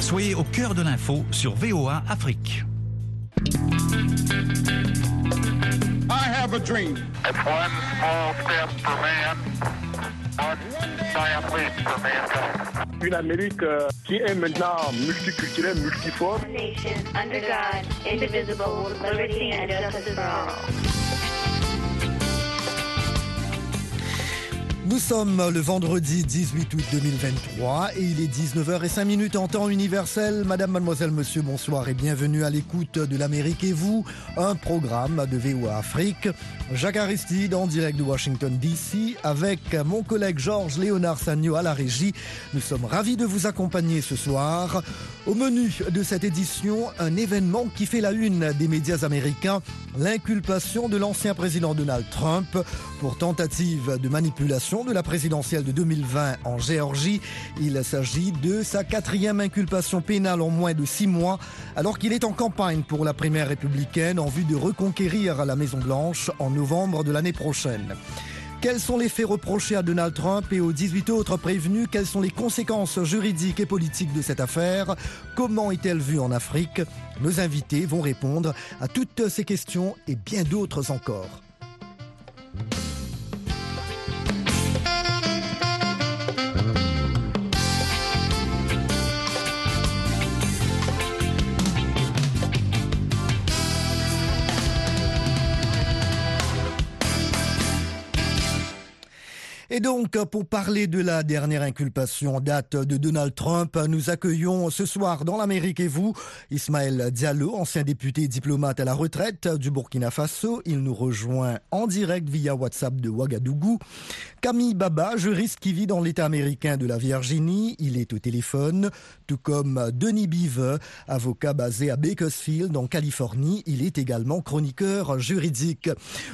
Soyez au cœur de l'info sur VOA Afrique. I have a dream. It's one small step for man, one giant leap for mankind. Une Amérique euh, qui est maintenant multiculturelle, multiforme. nation under God, indivisible, with liberty and justice for all. Nous sommes le vendredi 18 août 2023 et il est 19h05 en temps universel. Madame, mademoiselle, monsieur, bonsoir et bienvenue à l'écoute de l'Amérique et vous, un programme de VOA Afrique. Jacques Aristide en direct de Washington DC avec mon collègue Georges Léonard Sagno à la régie. Nous sommes ravis de vous accompagner ce soir. Au menu de cette édition, un événement qui fait la une des médias américains, l'inculpation de l'ancien président Donald Trump pour tentative de manipulation de la présidentielle de 2020 en Géorgie. Il s'agit de sa quatrième inculpation pénale en moins de six mois, alors qu'il est en campagne pour la primaire républicaine en vue de reconquérir la Maison-Blanche en novembre de l'année prochaine. Quels sont les faits reprochés à Donald Trump et aux 18 autres prévenus? Quelles sont les conséquences juridiques et politiques de cette affaire? Comment est-elle vue en Afrique? Nos invités vont répondre à toutes ces questions et bien d'autres encore. Et donc, pour parler de la dernière inculpation en date de Donald Trump, nous accueillons ce soir dans l'Amérique et vous, Ismaël Diallo, ancien député diplomate à la retraite du Burkina Faso. Il nous rejoint en direct via WhatsApp de Ouagadougou. Camille Baba, juriste qui vit dans l'État américain de la Virginie. Il est au téléphone, tout comme Denis Bive, avocat basé à Bakersfield, en Californie. Il est également chroniqueur juridique.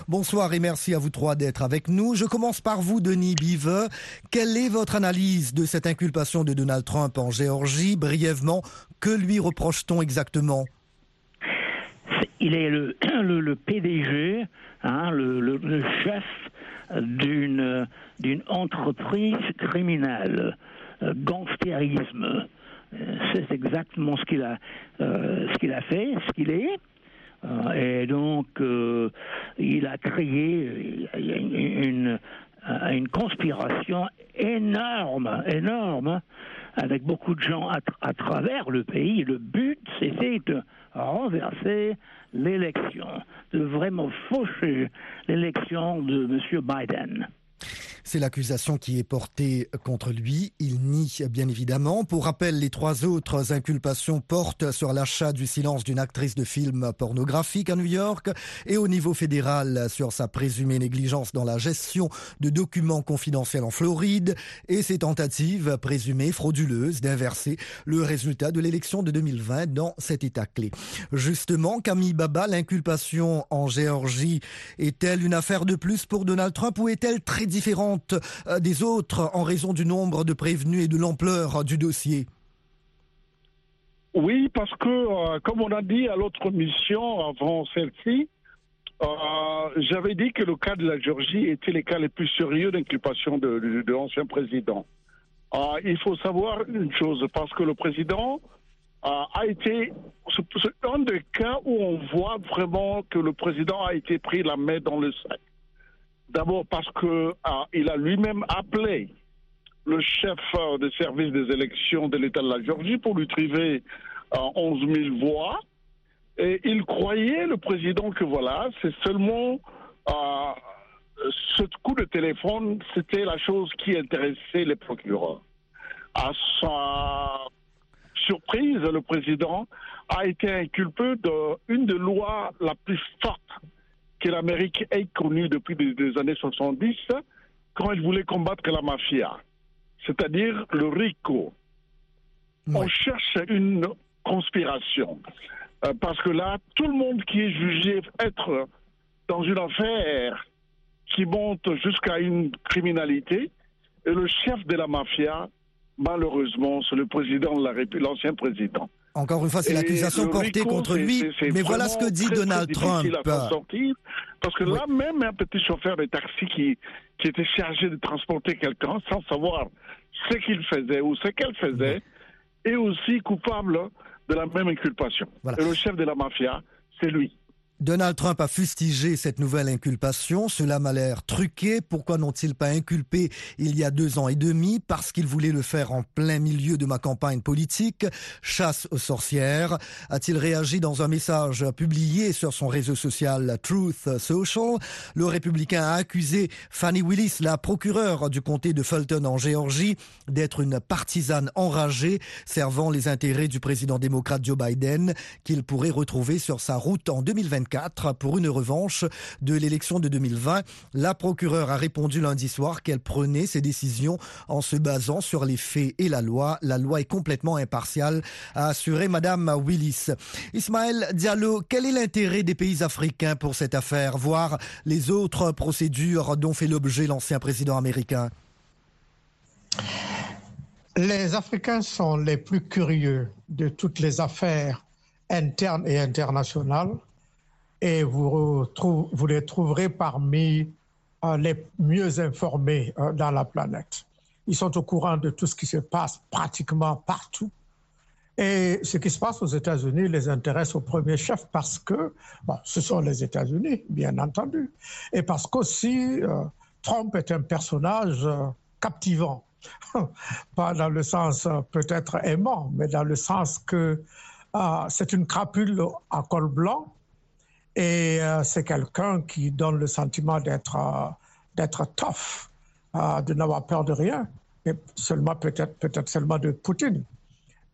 Bonsoir et merci à vous trois d'être avec nous. Je commence par vous, Denis Bive. Quelle est votre analyse de cette inculpation de Donald Trump en Géorgie? Brièvement, que lui reproche-t-on exactement? Il est le, PDG, hein, le, chef d'une entreprise criminelle, euh, gangstérisme. Euh, C'est exactement ce qu'il a euh, ce qu'il a fait, ce qu'il est. Et donc, il a créé une, euh, une conspiration énorme, énorme, avec beaucoup de gens à, à travers le pays. Le but, c'était de renverser l'élection, de vraiment faucher l'élection de M. Biden. C'est l'accusation qui est portée contre lui. Il nie bien évidemment. Pour rappel, les trois autres inculpations portent sur l'achat du silence d'une actrice de film pornographique à New York et au niveau fédéral sur sa présumée négligence dans la gestion de documents confidentiels en Floride et ses tentatives présumées frauduleuses d'inverser le résultat de l'élection de 2020 dans cet état clé. Justement, Camille Baba, l'inculpation en Géorgie est-elle une affaire de plus pour Donald Trump ou est-elle très différente euh, des autres en raison du nombre de prévenus et de l'ampleur du dossier Oui, parce que, euh, comme on a dit à l'autre mission avant celle-ci, euh, j'avais dit que le cas de la Géorgie était les cas les plus sérieux d'inculpation de, de- l'ancien président. Il faut savoir une chose, parce que le président a été un des cas où on voit vraiment que le président a été pris la main dans le sac. D'abord parce que euh, il a lui-même appelé le chef euh, de service des élections de l'État de la Géorgie pour lui priver euh, 11 000 voix. Et il croyait, le président, que voilà, c'est seulement euh, ce coup de téléphone, c'était la chose qui intéressait les procureurs. À sa surprise, le président a été inculpé d'une des lois la plus forte que l'Amérique ait connue depuis les, années 70, quand il voulait combattre la mafia, c'est-à-dire le RICO. On cherche une conspiration. Euh, parce que là, tout le monde qui est jugé être dans une affaire qui monte jusqu'à une criminalité, et le chef de la mafia, malheureusement, c'est le président de la République, l'ancien président. Encore une fois, c'est l'accusation portée RICO, contre lui. Mais voilà ce que dit très, Donald Trump. à faire sortir, parce que Oui. là, même un petit chauffeur de taxi qui, qui était chargé de transporter quelqu'un sans savoir ce qu'il faisait ou ce qu'elle faisait, est aussi coupable de la même inculpation. Voilà. Et le chef de la mafia, c'est lui. Donald Trump a fustigé cette nouvelle inculpation. Cela m'a l'air truqué. Pourquoi n'ont-ils pas inculpé il y a deux ans et demi? Parce qu'ils voulaient le faire en plein milieu de ma campagne politique. Chasse aux sorcières. A-t-il réagi dans un message publié sur son réseau social Truth Social? Le républicain a accusé Fanny Willis, la procureure du comté de Fulton en Géorgie, d'être une partisane enragée servant les intérêts du président démocrate Joe Biden qu'il pourrait retrouver sur sa route en 2024 pour une revanche de l'élection de 2020. La procureure a répondu lundi soir qu'elle prenait ses décisions en se basant sur les faits et la loi. La loi est complètement impartiale, a assuré Madame Willis. Ismaël Diallo, quel est l'intérêt des pays africains pour cette affaire, voire les autres procédures dont fait l'objet l'ancien président américain? Les Africains sont les plus curieux de toutes les affaires internes et internationales et vous, les trouverez parmi euh, les mieux informés euh, dans la planète. Ils sont au courant de tout ce qui se passe pratiquement partout. Et ce qui se passe aux États-Unis les intéresse au premier chef parce que ce sont les États-Unis, bien entendu, et parce qu'aussi euh, Trump est un personnage euh, captivant. Pas dans le sens peut-être aimant, mais dans le sens que c'est une crapule à col blanc et euh, c'est quelqu'un qui donne le sentiment d'être euh, d'être tough, euh, de n'avoir peur de rien, et seulement peut-être peut-être seulement de Poutine,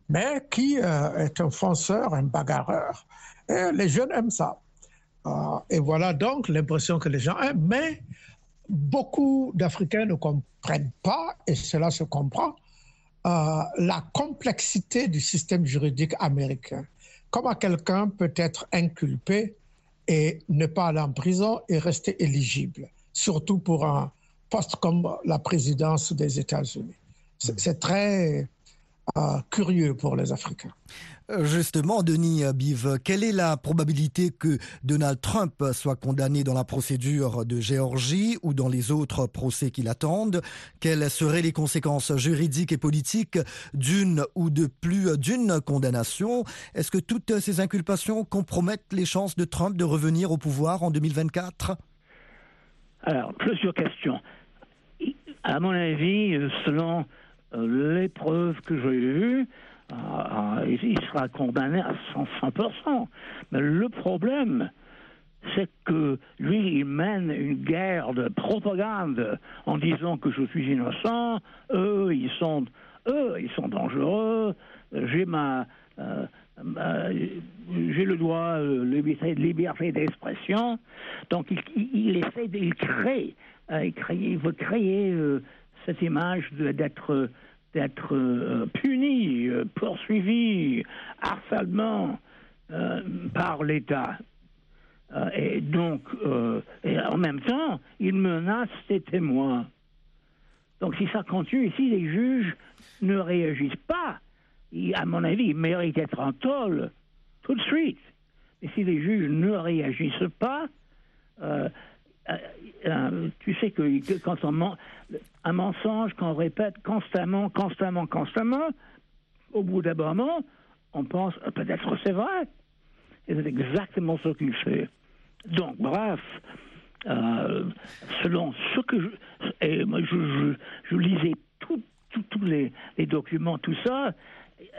mais qui est un fonceur, un bagarreur. Et les jeunes aiment ça. Et voilà donc l'impression que les gens aiment. Mais beaucoup d'Africains ne comprennent pas, et cela se comprend, la complexité du système juridique américain. Comment quelqu'un peut être inculpé et ne pas aller en prison et rester éligible, surtout pour un poste comme la présidence des États-Unis. C'est c'est très euh, curieux pour les Africains. Justement, Denis Bive, quelle est la probabilité que Donald Trump soit condamné dans la procédure de Géorgie ou dans les autres procès qui l'attendent Quelles seraient les conséquences juridiques et politiques d'une ou de plus d'une condamnation? Est-ce que toutes ces inculpations compromettent les chances de Trump de revenir au pouvoir en 2024 Alors, plusieurs questions. À mon avis, selon euh, les preuves que j'ai vues, euh, euh, il sera condamné à 100%. Mais le problème, c'est que lui, il mène une guerre de propagande en disant que je suis innocent, eux, ils sont, eux, ils sont dangereux, j'ai ma... euh, j'ai le droit, euh, liberté, d'expression. Donc, il, essaie, de, il crée, euh, il, crée, il veut créer cette image de- d'être d'être euh, puni, euh, poursuivi, harcèlement euh, par l'État. Et donc, en même temps, il menace ses témoins. Donc, si ça continue, si les juges ne réagissent pas, à mon avis, ils méritent d'être en tôle tout de suite. Et si les juges ne réagissent pas, euh, euh, tu sais que, quand on men- un mensonge qu'on répète constamment, constamment, constamment, au bout d'un moment, on pense euh, peut-être c'est vrai. Et c'est exactement ce qu'il fait. Donc, bref, selon ce que je. Et moi, je, je, je lisais tous les, documents, tout ça.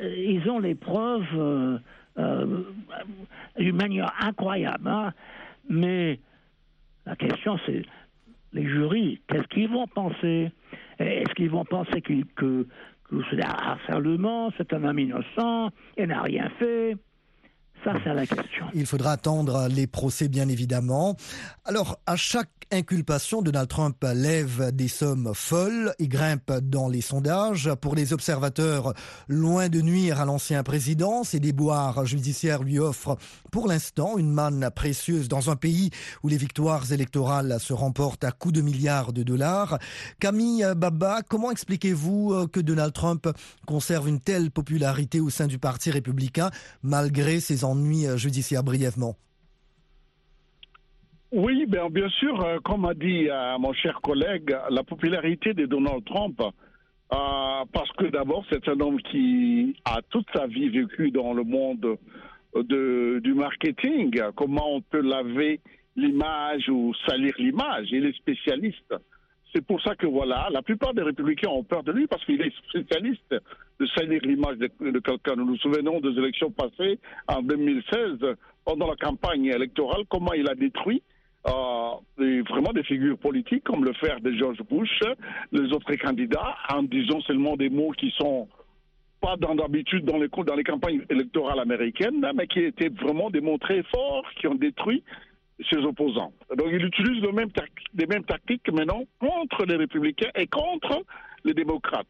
Ils ont les preuves d'une manière incroyable. hein. Mais la question, c'est les jurys, qu'est-ce qu'ils vont penser? Est-ce qu'ils vont penser que, que c'est un harcèlement, c'est un homme innocent, il n'a rien fait? Ça, c'est la question. Il faudra attendre les procès, bien évidemment. Alors, à chaque inculpation, Donald Trump lève des sommes folles et grimpe dans les sondages. Pour les observateurs, loin de nuire à l'ancien président, ces déboires judiciaires lui offrent pour l'instant une manne précieuse dans un pays où les victoires électorales se remportent à coups de milliards de dollars. Camille Baba, comment expliquez-vous euh, que Donald Trump conserve une telle popularité au sein du Parti républicain malgré ses ennuis euh, judiciaires brièvement Oui, bien, bien sûr, euh, comme a dit euh, mon cher collègue, la popularité de Donald Trump parce que d'abord, c'est un homme qui a toute sa vie vécu dans le monde de, du marketing. Comment on peut laver l'image ou salir l'image? Il est spécialiste. C'est pour ça que voilà, la plupart des républicains ont peur de lui parce qu'il est spécialiste de salir l'image de, quelqu'un. Nous nous souvenons des élections passées en 2016, pendant la campagne électorale, comment il a détruit euh, vraiment des figures politiques comme le frère de George Bush, les autres candidats, en disant seulement des mots qui sont pas dans d'habitude dans les, dans les campagnes électorales américaines, mais qui étaient vraiment des mots très forts qui ont détruit ses opposants. Donc il utilise le les mêmes tactiques maintenant contre les républicains et contre les démocrates.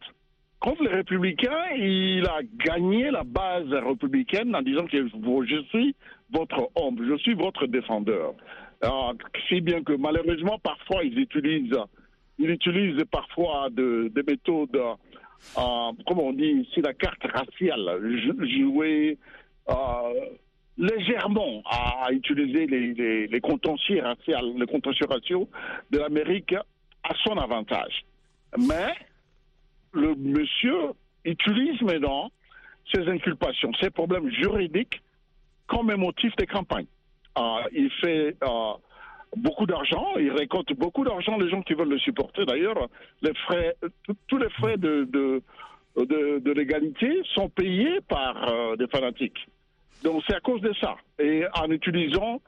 Contre les républicains, il a gagné la base républicaine en disant que je suis votre homme, je suis votre défendeur. Si bien que malheureusement, parfois, ils utilisent, ils utilisent parfois de- des méthodes, euh, comment on dit ici, la carte raciale, jou- jouer euh, légèrement à, utiliser les, les, contentieux les contentieux de l'Amérique à son avantage. Mais le monsieur utilise maintenant ces inculpations, ces problèmes juridiques comme un motif de campagne. Euh, il fait euh, beaucoup d'argent, il récolte beaucoup d'argent, les gens qui veulent le supporter. D'ailleurs, les frais, tous- les frais de l'égalité sont payés par euh, des fanatiques. Donc c'est à cause de ça. Et en utilisant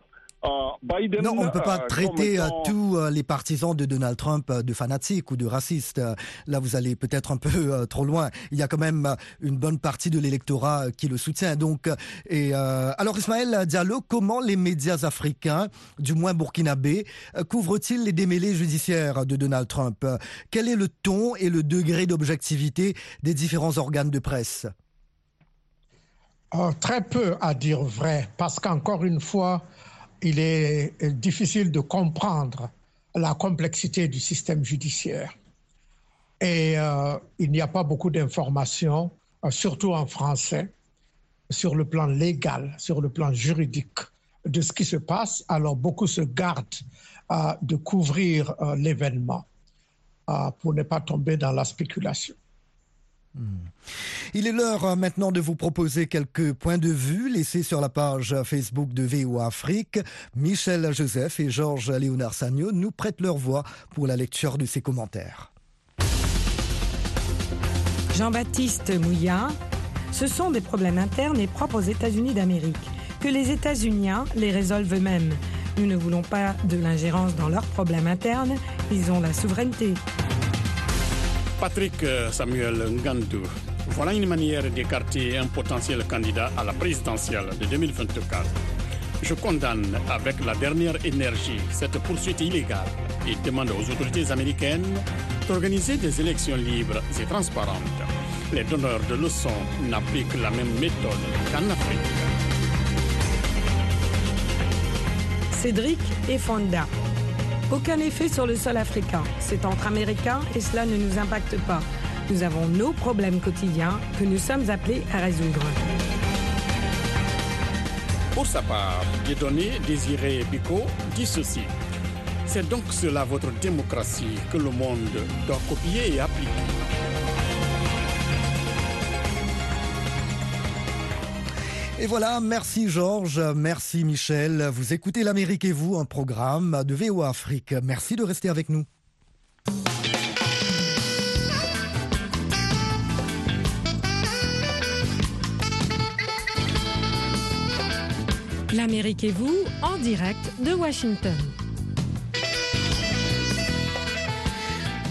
euh, Biden. Non, on ne peut pas euh, traiter euh, étant- tous les partisans de Donald Trump de fanatiques ou de racistes. Là, vous allez peut-être un peu euh, trop loin. Il y a quand même une bonne partie de l'électorat qui le soutient. Donc, et alors, Ismaël Diallo, comment les médias africains, du moins burkinabés, couvrent-ils les démêlés judiciaires de Donald Trump? Quel est le ton et le degré d'objectivité des différents organes de presse? Euh, très peu à dire vrai, parce qu'encore une fois, il est difficile de comprendre la complexité du système judiciaire. Et euh, il n'y a pas beaucoup d'informations, euh, surtout en français, sur le plan légal, sur le plan juridique de ce qui se passe. Alors beaucoup se gardent de couvrir l'événement pour ne pas tomber dans la spéculation. Il est l'heure euh, maintenant de vous proposer quelques points de vue laissés sur la page Facebook de VOA Afrique. Michel Joseph et Georges Léonard Sagno nous prêtent leur voix pour la lecture de ces commentaires. Jean-Baptiste Mouillard, ce sont des problèmes internes et propres aux États-Unis d'Amérique. Que les États-Uniens les résolvent eux-mêmes. Nous ne voulons pas de l'ingérence dans leurs problèmes internes, ils ont la souveraineté. Patrick euh, Samuel Ngandou. Voilà une manière d'écarter un potentiel candidat à la présidentielle de 2024. Je condamne avec la dernière énergie cette poursuite illégale et demande aux autorités américaines d'organiser des élections libres et transparentes. Les donneurs de leçons n'appliquent la même méthode qu'en Afrique. Cédric et. Aucun effet sur le sol africain. C'est entre Américains et cela ne nous impacte pas. Nous avons nos problèmes quotidiens que nous sommes appelés à résoudre. Pour sa part, Dieudonné Désiré Biko dit ceci. C'est donc cela votre démocratie que le monde doit copier et appliquer. Et voilà, merci Georges, merci Michel. Vous écoutez l'Amérique et vous, un programme de VOA Afrique. Merci de rester avec nous. L'Amérique et vous, en direct de Washington.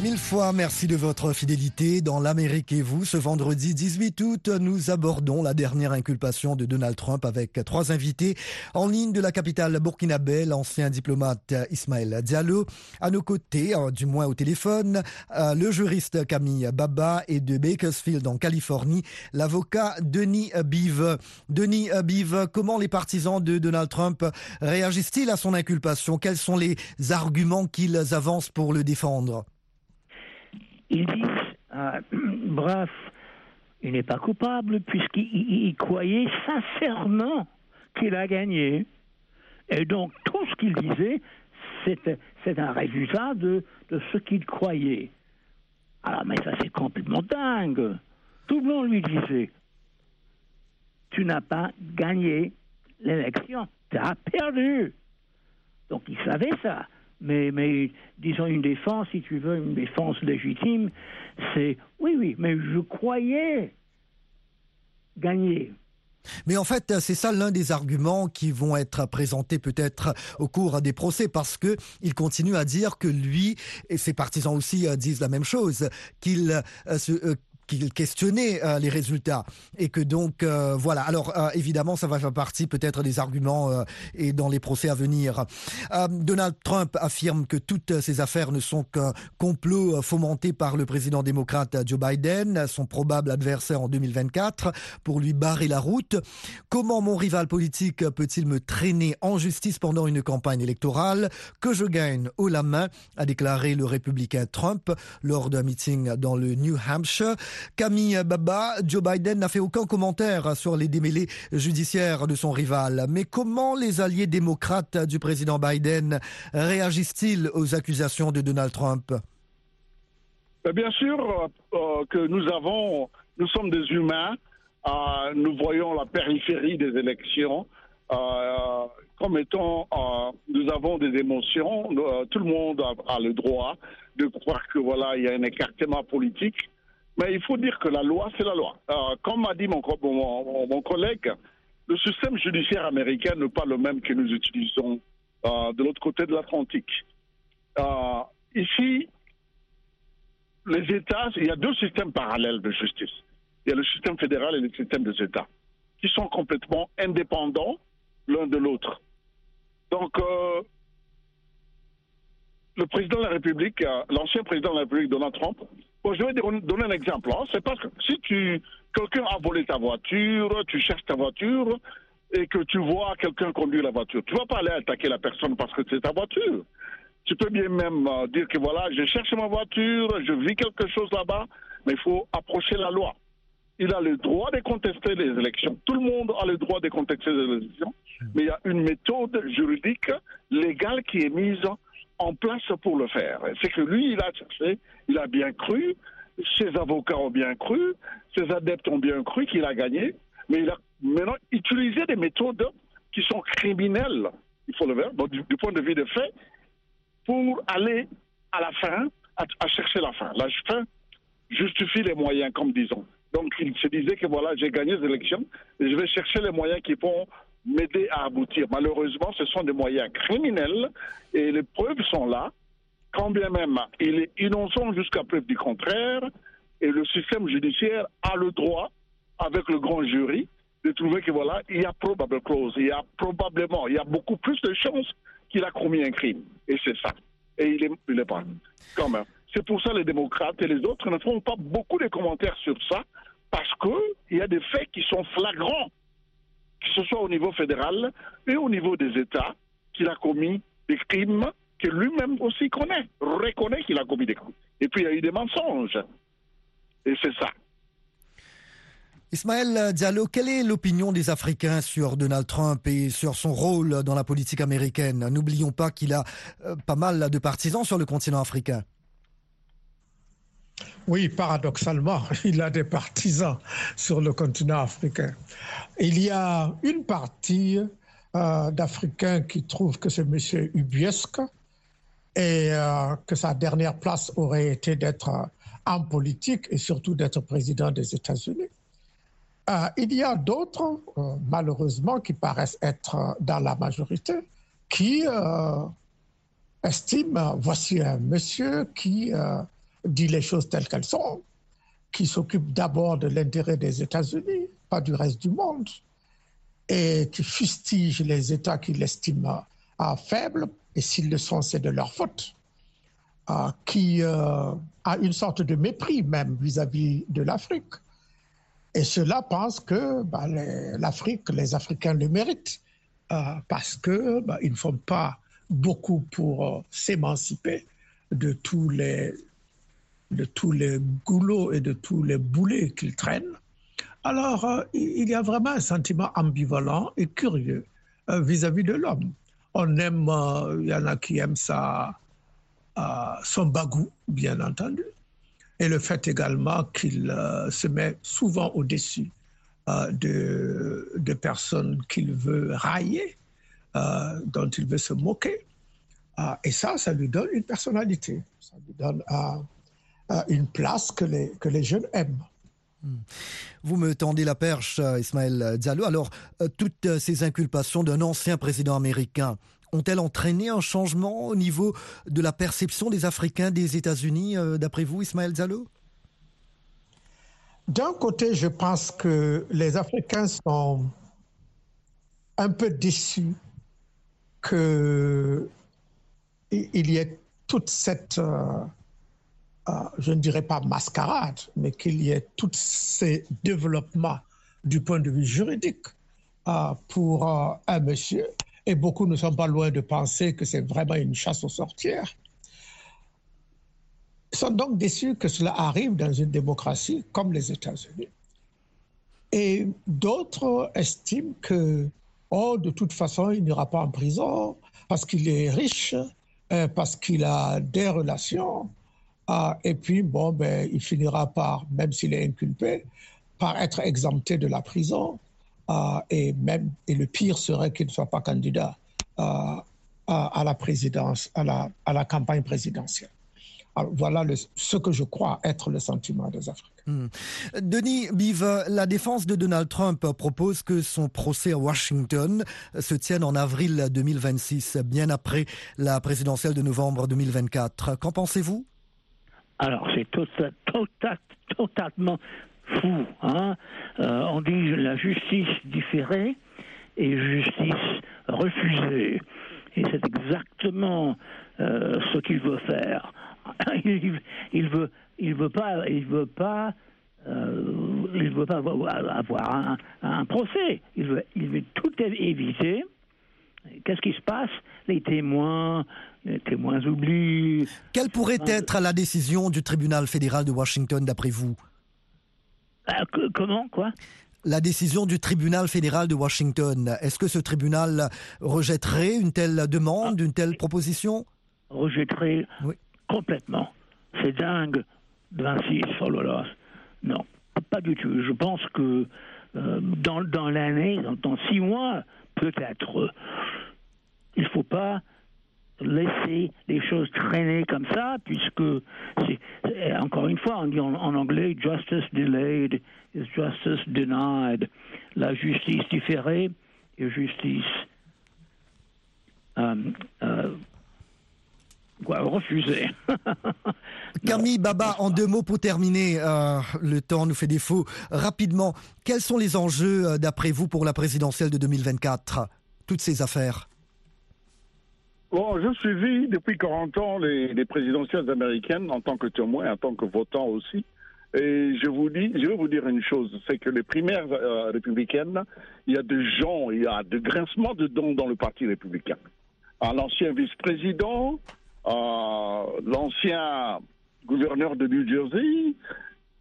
Mille fois merci de votre fidélité dans l'Amérique et vous. Ce vendredi 18 août, nous abordons la dernière inculpation de Donald Trump avec trois invités en ligne de la capitale burkinabé, l'ancien diplomate Ismaël Diallo. À nos côtés, euh, du moins au téléphone, euh, le juriste Camille Baba et de Bakersfield en Californie, l'avocat Denis Bive. Denis Bive, comment les partisans de Donald Trump réagissent-ils à son inculpation? Quels sont les arguments qu'ils avancent pour le défendre? Ils disent, euh, bref, il n'est pas coupable puisqu'il il- il croyait sincèrement qu'il a gagné. Et donc tout ce qu'il disait, c'est un résultat de, de ce qu'il croyait. Alors, mais ça, c'est complètement dingue. Tout le monde lui disait Tu n'as pas gagné l'élection, tu as perdu. Donc, il savait ça. Mais, disons, une défense, si tu veux, une défense légitime, c'est oui, oui, mais je croyais gagner. Mais en fait, c'est ça l'un des arguments qui vont être présentés peut-être au cours des procès parce que il continue à dire que lui et ses partisans aussi euh, disent la même chose, qu'il euh, euh, qu'il questionnait euh, les résultats et que donc euh, voilà. Alors euh, évidemment, ça va faire partie peut-être des arguments euh, et dans les procès à venir. Euh, Donald Trump affirme que toutes ces affaires ne sont qu'un complot fomenté par le président démocrate Joe Biden, son probable adversaire en 2024, pour lui barrer la route. Comment mon rival politique peut-il me traîner en justice pendant une campagne électorale que je gagne haut la main, a déclaré le républicain Trump lors d'un meeting dans le New Hampshire. Camille Baba, Joe Biden n'a fait aucun commentaire sur les démêlés judiciaires de son rival. Mais comment les alliés démocrates du président Biden réagissent-ils aux accusations de Donald Trump? Bien sûr euh, que nous avons, nous sommes des humains, euh, nous voyons la périphérie des élections. Euh, comme étant, euh, nous avons des émotions, euh, tout le monde a, a, le droit de croire que voilà, il y a un écartement politique. Mais il faut dire que la loi, c'est la loi. Euh, comme m'a dit mon, collègue, le système judiciaire américain n'est pas le même que nous utilisons euh, de l'autre côté de l'Atlantique. Euh, ici, les États, il y a deux systèmes parallèles de justice. Il y a le système fédéral et le système des États, qui sont complètement indépendants l'un de l'autre. Donc, le président de la République, euh, l'ancien président de la République, Donald Trump, je vais donner un exemple. Hein. C'est parce que si tu, quelqu'un a volé ta voiture, tu cherches ta voiture et que tu vois quelqu'un conduire la voiture, tu vas pas aller attaquer la personne parce que c'est ta voiture. Tu peux bien même euh, dire que voilà, je cherche ma voiture, je vis quelque chose là-bas, mais il faut approcher la loi. Il a le droit de contester les élections. Tout le monde a le droit de contester les élections, mais il y a une méthode juridique légale qui est mise en place pour le faire. C'est que lui, il a cherché, il a bien cru, ses avocats ont bien cru, ses adeptes ont bien cru qu'il a gagné, mais il a maintenant utilisé des méthodes qui sont criminelles, il faut le voir, du, point de vue des faits, pour aller à la fin, à, chercher la fin. La fin justifie les moyens, comme disons. Donc il se disait que voilà, j'ai gagné les élections, je vais chercher les moyens qui vont m'aider à aboutir. Malheureusement, ce sont des moyens criminels et les preuves sont là. Quand bien même il est innocent jusqu'à preuve du contraire, et le système judiciaire a le droit, avec le grand jury, de trouver que voilà, il y a probable clause, il y a probablement, il y a beaucoup plus de chances qu'il a commis un crime. Et c'est ça. Et il est, il est pas. Quand même. C'est pour ça les démocrates et les autres ne font pas beaucoup de commentaires sur ça, parce qu'il y a des faits qui sont flagrants que ce soit au niveau fédéral et au niveau des États, qu'il a commis des crimes que lui-même aussi connaît, reconnaît qu'il a commis des crimes. Et puis il y a eu des mensonges. Et c'est ça. Ismaël Diallo, quelle est l'opinion des Africains sur Donald Trump et sur son rôle dans la politique américaine? N'oublions pas qu'il a pas mal de partisans sur le continent africain. Oui, paradoxalement, il a des partisans sur le continent africain. Il y a une partie euh, d'Africains qui trouvent que c'est M. Ubiesque et euh, que sa dernière place aurait été d'être euh, en politique et surtout d'être président des États-Unis. il y a d'autres, malheureusement, qui paraissent être dans la majorité, qui estiment, voici un monsieur qui dit les choses telles qu'elles sont, qui s'occupe d'abord de l'intérêt des États-Unis, pas du reste du monde, et qui fustige les États qu'il estime euh, faibles, et s'ils le sont, c'est de leur faute, euh, qui euh, a une sorte de mépris même vis-à-vis -vis de l'Afrique. Et cela pense que bah, l'Afrique, les Africains le méritent, euh, parce qu'ils bah, ne font pas beaucoup pour s'émanciper de tous les de tous les goulots et de tous les boulets qu'ils traînent. Alors, euh, il y a vraiment un sentiment ambivalent et curieux vis-à-vis -vis de l'homme. On aime, euh, il y en a qui aiment euh, son bagou, bien entendu. et le fait également qu'il se met souvent au-dessus de, de, personnes qu'il veut railler, dont il veut se moquer. et ça, ça lui donne une personnalité, ça lui donne une place que les, que les jeunes aiment. Hmm. Vous me tendez la perche, Ismaël Diallo. Alors, toutes ces inculpations d'un ancien président américain ont-elles entraîné un changement au niveau de la perception des Africains des États-Unis, euh, d'après vous, Ismaël Diallo? D'un côté, je pense que les Africains sont un peu déçus qu'il y ait toute cette, euh, euh, je ne dirais pas mascarade, mais qu'il y ait tous ces développements du point de vue juridique pour un monsieur et beaucoup ne sont pas loin de penser que c'est vraiment une chasse aux sorcières. Ils sont donc déçus que cela arrive dans une démocratie comme les États-Unis. Et d'autres estiment que, oh, de toute façon, il n'ira pas en prison parce qu'il est riche, euh, parce qu'il a des relations. Ah, et puis, bon, ben, il finira par, même s'il est inculpé, par être exempté de la prison. Euh, et même et le pire serait qu'il ne soit pas candidat euh, à la présidence, à la, campagne présidentielle. voilà ce que je crois être le sentiment des Africains. Hmm. Denis Bive, la défense de Donald Trump propose que son procès à Washington se tienne en avril 2026, bien après la présidentielle de novembre 2024. Qu'en pensez-vous? Alors, c'est totalement fou. Hein euh, on dit la justice différée et justice refusée. Et c'est exactement euh, ce qu'il veut faire. il, il, veut, il veut pas, il veut pas, euh, il veut pas avoir un, un, procès. Il veut, il veut tout éviter. Qu'est-ce qui se passe? Les témoins, les témoins oublient. Quelle pourrait être la décision du tribunal fédéral de Washington d'après vous? Ah, comment, quoi? La décision du tribunal fédéral de Washington. Est-ce que ce tribunal rejetterait une telle demande, une telle proposition? Rejetterait complètement. C'est dingue, 26, oh là là. Non, pas du tout. Je pense que euh, dans, dans l'année, dans, dans, six mois, peut-être, il ne faut pas laisser les choses traîner comme ça, puisque, encore une fois, on dit en, anglais, justice delayed is justice denied. La justice différée est justice euh, euh, refusée. Camille Baba, en deux mots pour terminer, euh, le temps nous fait défaut. Rapidement, quels sont les enjeux, d'après vous, pour la présidentielle de 2024 Toutes ces affaires Bon, je suivi depuis 40 ans les, présidentielles américaines en tant que témoin, en tant que votant aussi. Et je vous dis, je vais vous dire une chose, c'est que les primaires euh, républicaines, il y a des gens, il y a des grincements de dents dans le Parti républicain. Ah, l'ancien vice-président, euh, l'ancien gouverneur de New Jersey,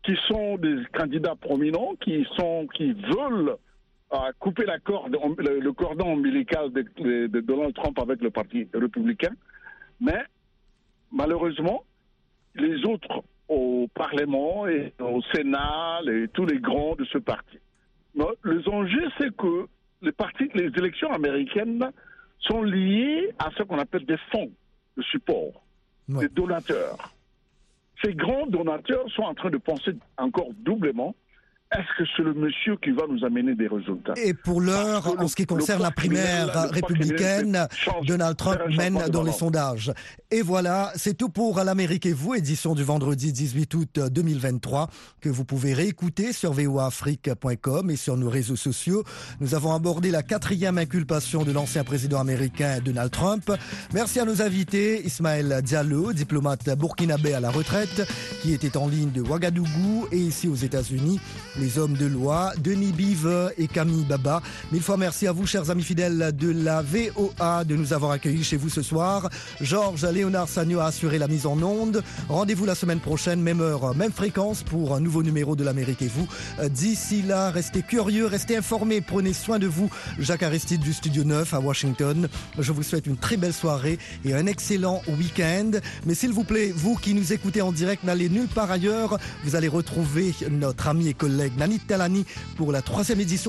qui sont des candidats prominents, qui sont, qui veulent corde, le, cordon ombilical de, Donald Trump avec le Parti républicain. Mais malheureusement, les autres au Parlement et au Sénat, et tous les grands de ce parti. les enjeux, c'est que les élections américaines sont liées à ce qu'on appelle des fonds de support, des donateurs. Ces grands donateurs sont en train de penser encore doublement est-ce que c'est le monsieur qui va nous amener des résultats Et pour l'heure, en ce qui concerne la primaire républicaine, Donald Trump mène dans les sondages. Et voilà, c'est tout pour l'Amérique et vous, édition du vendredi 18 août 2023, que vous pouvez réécouter sur voafrique.com et sur nos réseaux sociaux. Nous avons abordé la quatrième inculpation de l'ancien président américain Donald Trump. Merci à nos invités, Ismaël Diallo, diplomate burkinabé à la retraite, qui était en ligne de Ouagadougou et ici aux États-Unis les hommes de loi, Denis Bive et Camille Baba. Mille fois merci à vous, chers amis fidèles de la VOA, de nous avoir accueillis chez vous ce soir. Georges Léonard Sagno a assuré la mise en onde. Rendez-vous la semaine prochaine, même heure, même fréquence pour un nouveau numéro de l'Amérique et vous. D'ici là, restez curieux, restez informés, prenez soin de vous. Jacques Aristide du Studio 9 à Washington. Je vous souhaite une très belle soirée et un excellent week-end. Mais s'il vous plaît, vous qui nous écoutez en direct, n'allez nulle part ailleurs. Vous allez retrouver notre ami et collègue Nanit Talani pour la troisième édition de